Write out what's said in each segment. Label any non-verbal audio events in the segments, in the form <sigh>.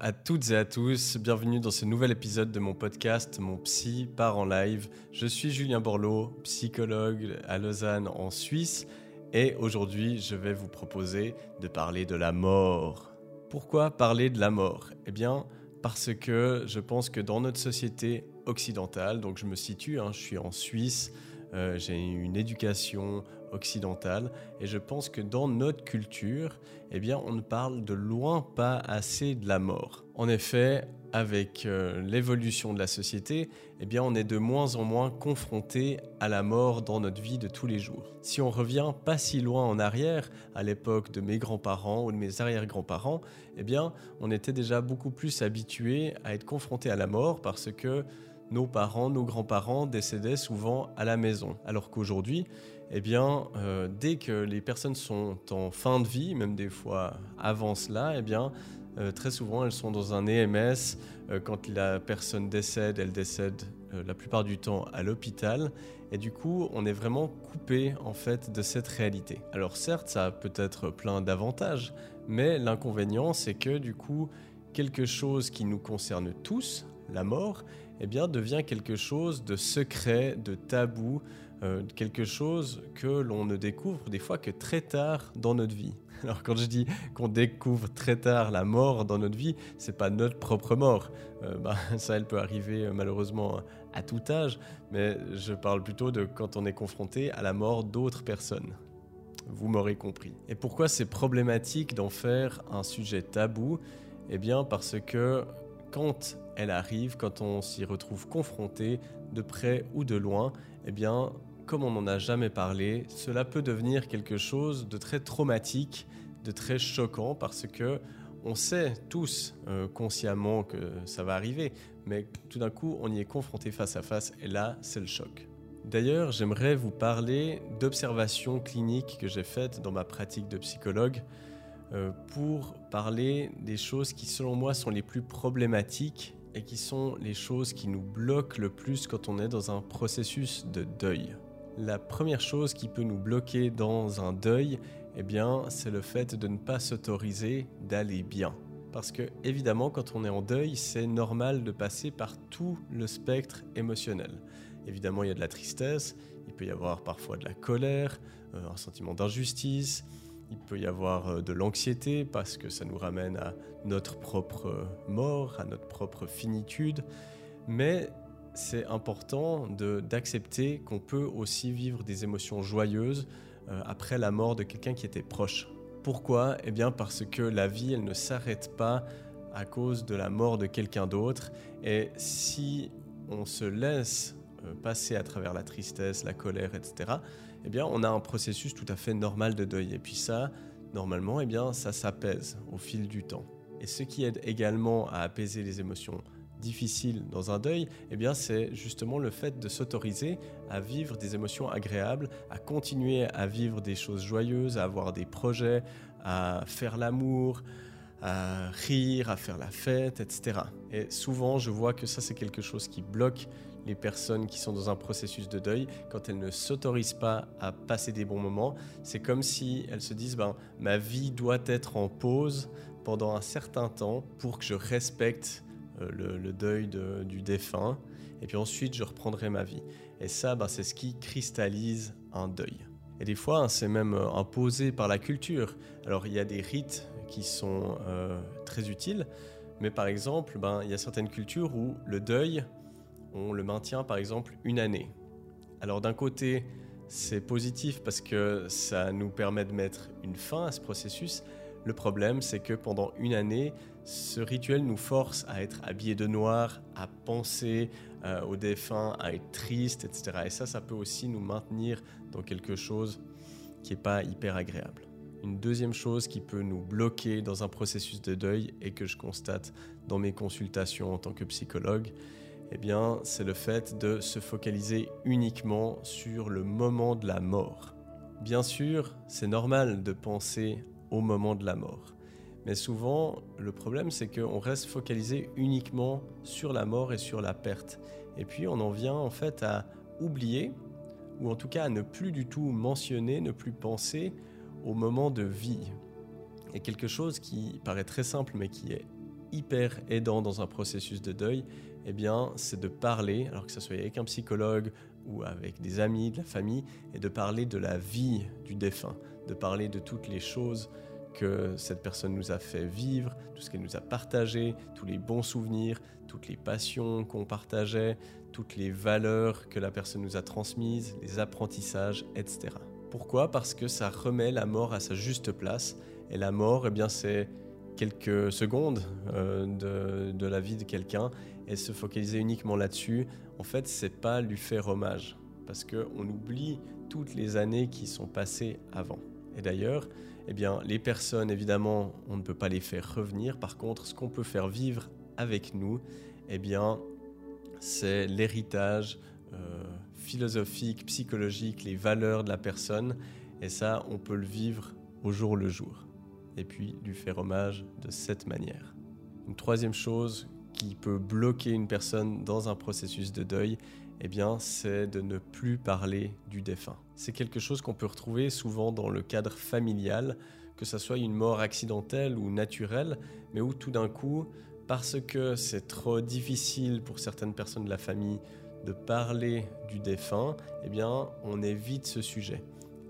à toutes et à tous, bienvenue dans ce nouvel épisode de mon podcast Mon Psy part en live. Je suis Julien Borloo, psychologue à Lausanne en Suisse et aujourd'hui je vais vous proposer de parler de la mort. Pourquoi parler de la mort? Eh bien parce que je pense que dans notre société occidentale, donc je me situe, hein, je suis en Suisse, euh, j'ai une éducation occidentale et je pense que dans notre culture, eh bien, on ne parle de loin pas assez de la mort. En effet, avec euh, l'évolution de la société, eh bien, on est de moins en moins confronté à la mort dans notre vie de tous les jours. Si on revient pas si loin en arrière, à l'époque de mes grands-parents ou de mes arrière-grands-parents, eh bien, on était déjà beaucoup plus habitué à être confronté à la mort parce que nos parents, nos grands-parents décédaient souvent à la maison. Alors qu'aujourd'hui, eh bien, euh, dès que les personnes sont en fin de vie, même des fois avant cela, eh bien, euh, très souvent elles sont dans un EMS. Euh, quand la personne décède, elle décède la plupart du temps à l'hôpital. Et du coup, on est vraiment coupé en fait de cette réalité. Alors certes, ça a peut-être plein d'avantages, mais l'inconvénient, c'est que du coup, quelque chose qui nous concerne tous, la mort, eh bien, devient quelque chose de secret, de tabou, euh, quelque chose que l'on ne découvre des fois que très tard dans notre vie. <laughs> Alors quand je dis qu'on découvre très tard la mort dans notre vie, c'est pas notre propre mort. Euh, <laughs> bah, ça, elle peut arriver euh, malheureusement à tout âge, mais je parle plutôt de quand on est confronté à la mort d'autres personnes. Vous m'aurez compris. Et pourquoi c'est problématique d'en faire un sujet tabou? Eh bien parce que quand elle arrive, quand on s'y retrouve confronté, de près ou de loin, eh bien, comme on n'en a jamais parlé, cela peut devenir quelque chose de très traumatique, de très choquant, parce que on sait tous euh, consciemment que ça va arriver, mais tout d'un coup, on y est confronté face à face, et là, c'est le choc. D'ailleurs, j'aimerais vous parler d'observations cliniques que j'ai faites dans ma pratique de psychologue euh, pour parler des choses qui, selon moi, sont les plus problématiques et qui sont les choses qui nous bloquent le plus quand on est dans un processus de deuil. La première chose qui peut nous bloquer dans un deuil, eh bien, c'est le fait de ne pas s'autoriser d'aller bien. Parce que évidemment, quand on est en deuil, c'est normal de passer par tout le spectre émotionnel. Évidemment, il y a de la tristesse, il peut y avoir parfois de la colère, euh, un sentiment d'injustice, il peut y avoir euh, de l'anxiété parce que ça nous ramène à notre propre euh, mort, à notre propre finitude. Mais c'est important d'accepter qu'on peut aussi vivre des émotions joyeuses euh, après la mort de quelqu'un qui était proche. Pourquoi? Eh bien parce que la vie, elle ne s'arrête pas à cause de la mort de quelqu'un d'autre. Et si on se laisse passer à travers la tristesse, la colère, etc., eh bien, on a un processus tout à fait normal de deuil. Et puis ça, normalement, eh bien, ça s'apaise au fil du temps. Et ce qui aide également à apaiser les émotions difficiles dans un deuil, eh bien, c'est justement le fait de s'autoriser à vivre des émotions agréables, à continuer à vivre des choses joyeuses, à avoir des projets, à faire l'amour, à rire, à faire la fête, etc. Et souvent, je vois que ça, c'est quelque chose qui bloque les personnes qui sont dans un processus de deuil, quand elles ne s'autorisent pas à passer des bons moments, c'est comme si elles se disent ben, ma vie doit être en pause pendant un certain temps pour que je respecte euh, le, deuil du défunt, et puis ensuite je reprendrai ma vie. Et ça, ben, c'est ce qui cristallise un deuil. Et des fois, hein, c'est même euh, imposé par la culture. Alors il y a des rites qui sont euh, très utiles, mais par exemple, ben, il y a certaines cultures où le deuil, on le maintient par exemple une année. Alors d'un côté, c'est positif parce que ça nous permet de mettre une fin à ce processus. Le problème, c'est que pendant une année, ce rituel nous force à être habillés de noir, à penser euh, aux défunts, à être triste, etc. Et ça, ça peut aussi nous maintenir dans quelque chose qui n'est pas hyper agréable. Une deuxième chose qui peut nous bloquer dans un processus de deuil et que je constate dans mes consultations en tant que psychologue, eh bien, c'est le fait de se focaliser uniquement sur le moment de la mort. Bien sûr, c'est normal de penser au moment de la mort. Mais souvent, le problème, c'est qu'on reste focalisé uniquement sur la mort et sur la perte. Et puis, on en vient en fait à oublier, ou en tout cas à ne plus du tout mentionner, ne plus penser au moment de vie. Et quelque chose qui paraît très simple, mais qui est hyper aidant dans un processus de deuil, eh bien, c'est de parler, alors que ce soit avec un psychologue ou avec des amis, de la famille, et de parler de la vie du défunt, de parler de toutes les choses que cette personne nous a fait vivre, tout ce qu'elle nous a partagé, tous les bons souvenirs, toutes les passions qu'on partageait, toutes les valeurs que la personne nous a transmises, les apprentissages, etc. Pourquoi? Parce que ça remet la mort à sa juste place. Et la mort, eh bien, c'est quelques secondes euh, de, de, la vie de quelqu'un. Et se focaliser uniquement là-dessus, en fait, c'est pas lui faire hommage. Parce qu'on oublie toutes les années qui sont passées avant. Et d'ailleurs, eh bien, les personnes, évidemment, on ne peut pas les faire revenir. Par contre, ce qu'on peut faire vivre avec nous, eh bien, c'est l'héritage euh, philosophique, psychologique, les valeurs de la personne. Et ça, on peut le vivre au jour le jour. Et puis, lui faire hommage de cette manière. Une troisième chose qui peut bloquer une personne dans un processus de deuil, eh bien, c'est de ne plus parler du défunt. C'est quelque chose qu'on peut retrouver souvent dans le cadre familial, que ce soit une mort accidentelle ou naturelle, mais où tout d'un coup, parce que c'est trop difficile pour certaines personnes de la famille de parler du défunt, eh bien, on évite ce sujet.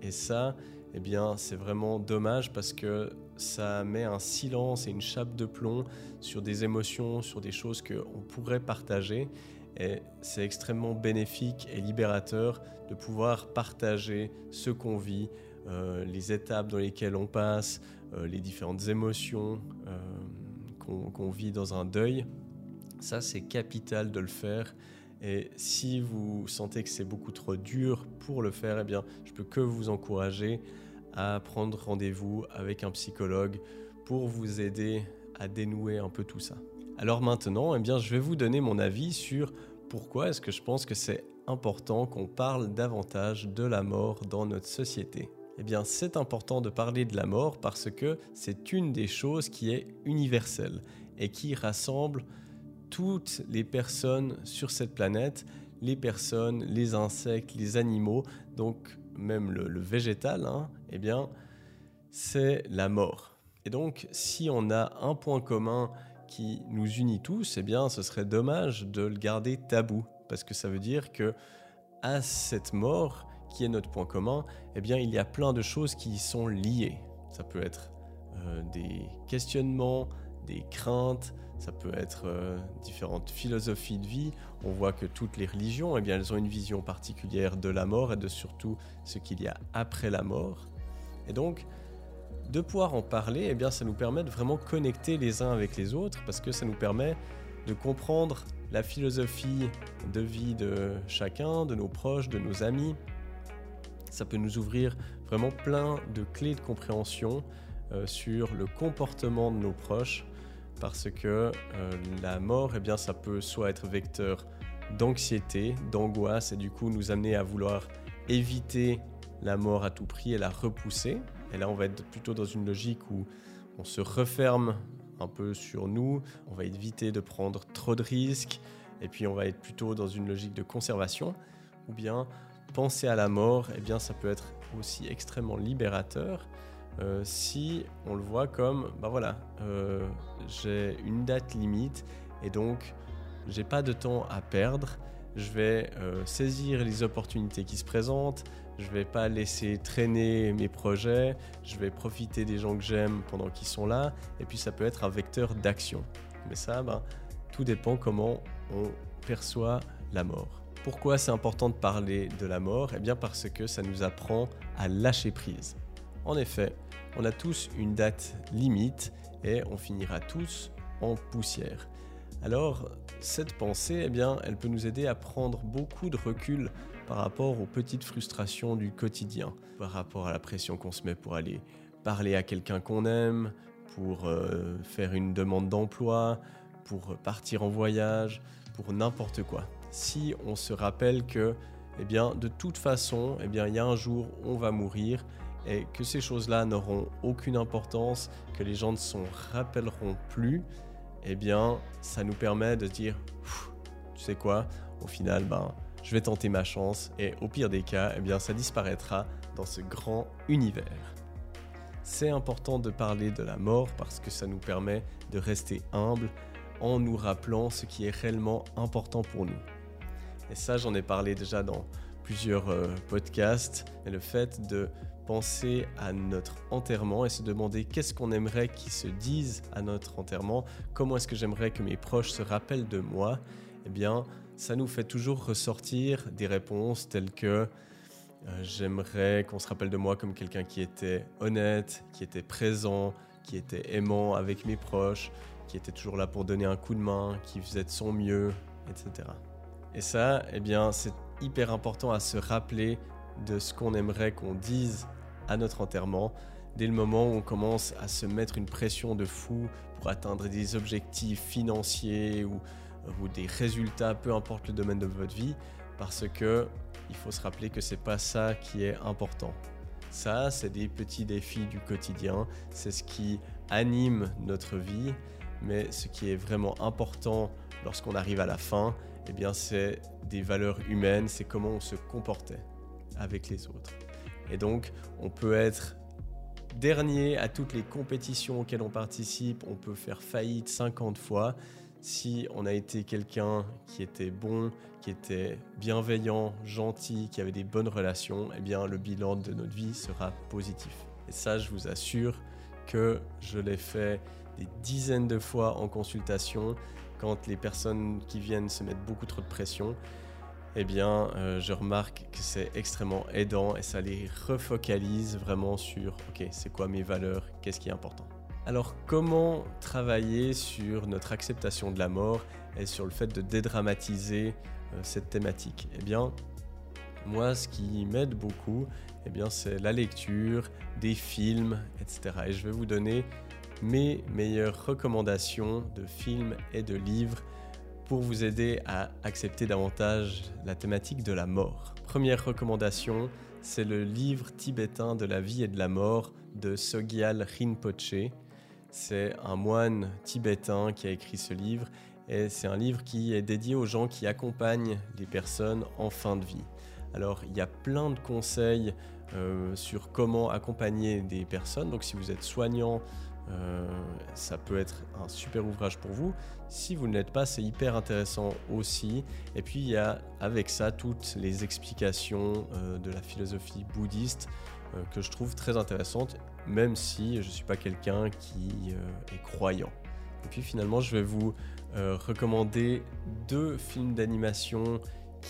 Et ça, eh bien, c'est vraiment dommage parce que ça met un silence et une chape de plomb sur des émotions, sur des choses qu'on pourrait partager. Et c'est extrêmement bénéfique et libérateur de pouvoir partager ce qu'on vit, euh, les étapes dans lesquelles on passe, euh, les différentes émotions euh, qu'on vit dans un deuil. Ça, c'est capital de le faire. Et si vous sentez que c'est beaucoup trop dur pour le faire, eh bien, je peux que vous encourager à prendre rendez-vous avec un psychologue pour vous aider à dénouer un peu tout ça. Alors maintenant, eh bien, je vais vous donner mon avis sur pourquoi est-ce que je pense que c'est important qu'on parle davantage de la mort dans notre société. Eh bien, c'est important de parler de la mort parce que c'est une des choses qui est universelle et qui rassemble toutes les personnes sur cette planète, les personnes, les insectes, les animaux, donc même le, végétal, hein, eh bien, c'est la mort. Et donc, si on a un point commun qui nous unit tous, eh bien, ce serait dommage de le garder tabou, parce que ça veut dire que à cette mort, qui est notre point commun, eh bien, il y a plein de choses qui y sont liées. Ça peut être euh, des questionnements, des craintes, ça peut être euh, différentes philosophies de vie. On voit que toutes les religions, eh bien, elles ont une vision particulière de la mort et de surtout ce qu'il y a après la mort. Et donc, de pouvoir en parler, eh bien, ça nous permet de vraiment connecter les uns avec les autres parce que ça nous permet de comprendre la philosophie de vie de chacun, de nos proches, de nos amis. Ça peut nous ouvrir vraiment plein de clés de compréhension euh, sur le comportement de nos proches parce que euh, la mort, eh bien, ça peut soit être vecteur d'anxiété, d'angoisse et du coup nous amener à vouloir éviter la mort à tout prix et la repousser. Et là, on va être plutôt dans une logique où on se referme un peu sur nous, on va éviter de prendre trop de risques, et puis on va être plutôt dans une logique de conservation, ou bien penser à la mort, eh bien ça peut être aussi extrêmement libérateur euh, si on le voit comme, bah voilà, euh, j'ai une date limite et donc j'ai pas de temps à perdre, je vais euh, saisir les opportunités qui se présentent, je vais pas laisser traîner mes projets, je vais profiter des gens que j'aime pendant qu'ils sont là, et puis ça peut être un vecteur d'action. Mais ça, ben, tout dépend comment on perçoit la mort. Pourquoi c'est important de parler de la mort? Eh bien parce que ça nous apprend à lâcher prise. En effet, on a tous une date limite et on finira tous en poussière. Alors, cette pensée, eh bien, elle peut nous aider à prendre beaucoup de recul par rapport aux petites frustrations du quotidien, par rapport à la pression qu'on se met pour aller parler à quelqu'un qu'on aime, pour euh, faire une demande d'emploi, pour partir en voyage, pour n'importe quoi. Si on se rappelle que, eh bien, de toute façon, eh bien, il y a un jour, on va mourir et que ces choses-là n'auront aucune importance, que les gens ne s'en rappelleront plus, eh bien, ça nous permet de dire, tu sais quoi, au final, ben, je vais tenter ma chance et au pire des cas, eh bien, ça disparaîtra dans ce grand univers. c'est important de parler de la mort parce que ça nous permet de rester humble en nous rappelant ce qui est réellement important pour nous. Et ça, j'en ai parlé déjà dans plusieurs euh, podcasts, et le fait de penser à notre enterrement et se demander qu'est-ce qu'on aimerait qu'ils se disent à notre enterrement, comment est-ce que j'aimerais que mes proches se rappellent de moi, eh bien, ça nous fait toujours ressortir des réponses telles que euh, j'aimerais qu'on se rappelle de moi comme quelqu'un qui était honnête, qui était présent, qui était aimant avec mes proches, qui était toujours là pour donner un coup de main, qui faisait de son mieux, etc. Et ça, eh bien, c'est hyper important à se rappeler de ce qu'on aimerait qu'on dise à notre enterrement, dès le moment où on commence à se mettre une pression de fou pour atteindre des objectifs financiers ou, des résultats, peu importe le domaine de votre vie, parce que il faut se rappeler que c'est pas ça qui est important. Ça, c'est des petits défis du quotidien, c'est ce qui anime notre vie, mais ce qui est vraiment important lorsqu'on arrive à la fin, eh bien, c'est des valeurs humaines, c'est comment on se comportait avec les autres. Et donc, on peut être dernier à toutes les compétitions auxquelles on participe, on peut faire faillite 50 fois. Si on a été quelqu'un qui était bon, qui était bienveillant, gentil, qui avait des bonnes relations, eh bien le bilan de notre vie sera positif. Et ça, je vous assure que je l'ai fait des dizaines de fois en consultation quand les personnes qui viennent se mettent beaucoup trop de pression eh bien, euh, je remarque que c'est extrêmement aidant et ça les refocalise vraiment sur, ok, c'est quoi mes valeurs, qu'est-ce qui est important. Alors, comment travailler sur notre acceptation de la mort et sur le fait de dédramatiser euh, cette thématique? Eh bien, moi, ce qui m'aide beaucoup, eh bien, c'est la lecture, des films, etc. Et je vais vous donner mes meilleures recommandations de films et de livres pour vous aider à accepter davantage la thématique de la mort. Première recommandation, c'est le livre tibétain de la vie et de la mort de Sogyal Rinpoche. C'est un moine tibétain qui a écrit ce livre et c'est un livre qui est dédié aux gens qui accompagnent les personnes en fin de vie. Alors il y a plein de conseils euh, sur comment accompagner des personnes. Donc si vous êtes soignant, euh, ça peut être un super ouvrage pour vous. Si vous ne l'êtes pas, c'est hyper intéressant aussi. Et puis il y a avec ça toutes les explications euh, de la philosophie bouddhiste euh, que je trouve très intéressantes, même si je ne suis pas quelqu'un qui est croyant. Et puis finalement, je vais vous recommander deux films d'animation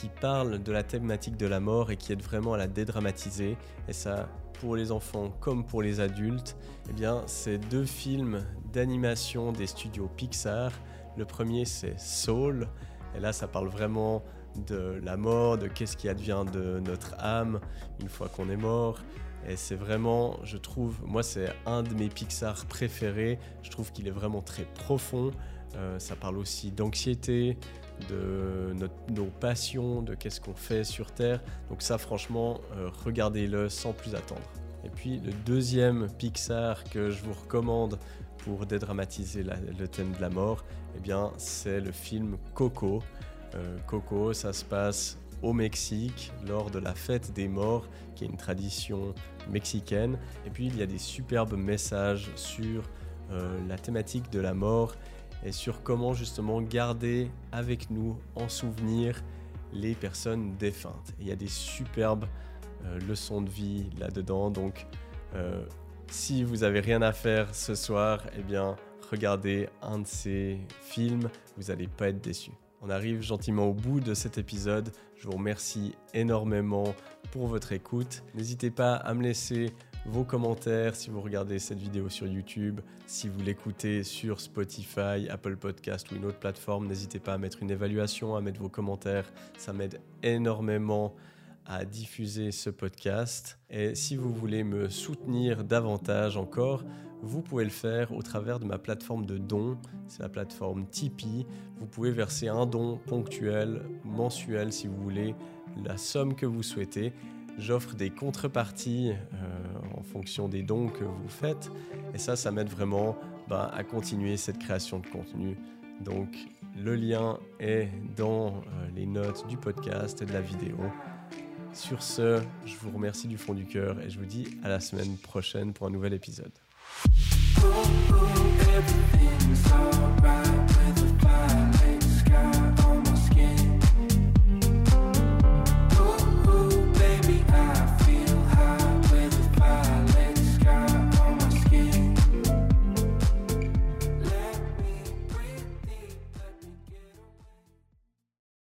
qui parlent de la thématique de la mort et qui aident vraiment à la dédramatiser. Et ça pour les enfants comme pour les adultes, eh bien, c'est deux films d'animation des studios Pixar. Le premier, c'est Soul. Et là, ça parle vraiment de la mort, de qu'est-ce qui advient de notre âme une fois qu'on est mort. Et c'est vraiment, je trouve, moi, c'est un de mes Pixar préférés. Je trouve qu'il est vraiment très profond. Euh, ça parle aussi d'anxiété, de nos passions, de qu'est-ce qu'on fait sur Terre. Donc ça, franchement, euh, regardez-le sans plus attendre. Et puis le deuxième Pixar que je vous recommande pour dédramatiser le thème de la mort, eh bien, c'est le film Coco. Euh, Coco, ça se passe au Mexique lors de la fête des morts, qui est une tradition mexicaine. Et puis il y a des superbes messages sur euh, la thématique de la mort et sur comment justement garder avec nous en souvenir les personnes défuntes. il y a des superbes euh, leçons de vie là-dedans. Donc, euh, si vous avez rien à faire ce soir, eh bien, regardez un de ces films, vous n'allez pas être déçus. On arrive gentiment au bout de cet épisode. Je vous remercie énormément pour votre écoute. N'hésitez pas à me laisser vos commentaires si vous regardez cette vidéo sur YouTube, si vous l'écoutez sur Spotify, Apple Podcast ou une autre plateforme, n'hésitez pas à mettre une évaluation, à mettre vos commentaires, ça m'aide énormément à diffuser ce podcast. Et si vous voulez me soutenir davantage encore, vous pouvez le faire au travers de ma plateforme de dons, c'est la plateforme Tipeee. Vous pouvez verser un don ponctuel, mensuel si vous voulez, la somme que vous souhaitez. J'offre des contreparties euh, en fonction des dons que vous faites. Et ça, ça m'aide vraiment ben, à continuer cette création de contenu. Donc le lien est dans euh, les notes du podcast et de la vidéo. Sur ce, je vous remercie du fond du cœur et je vous dis à la semaine prochaine pour un nouvel épisode.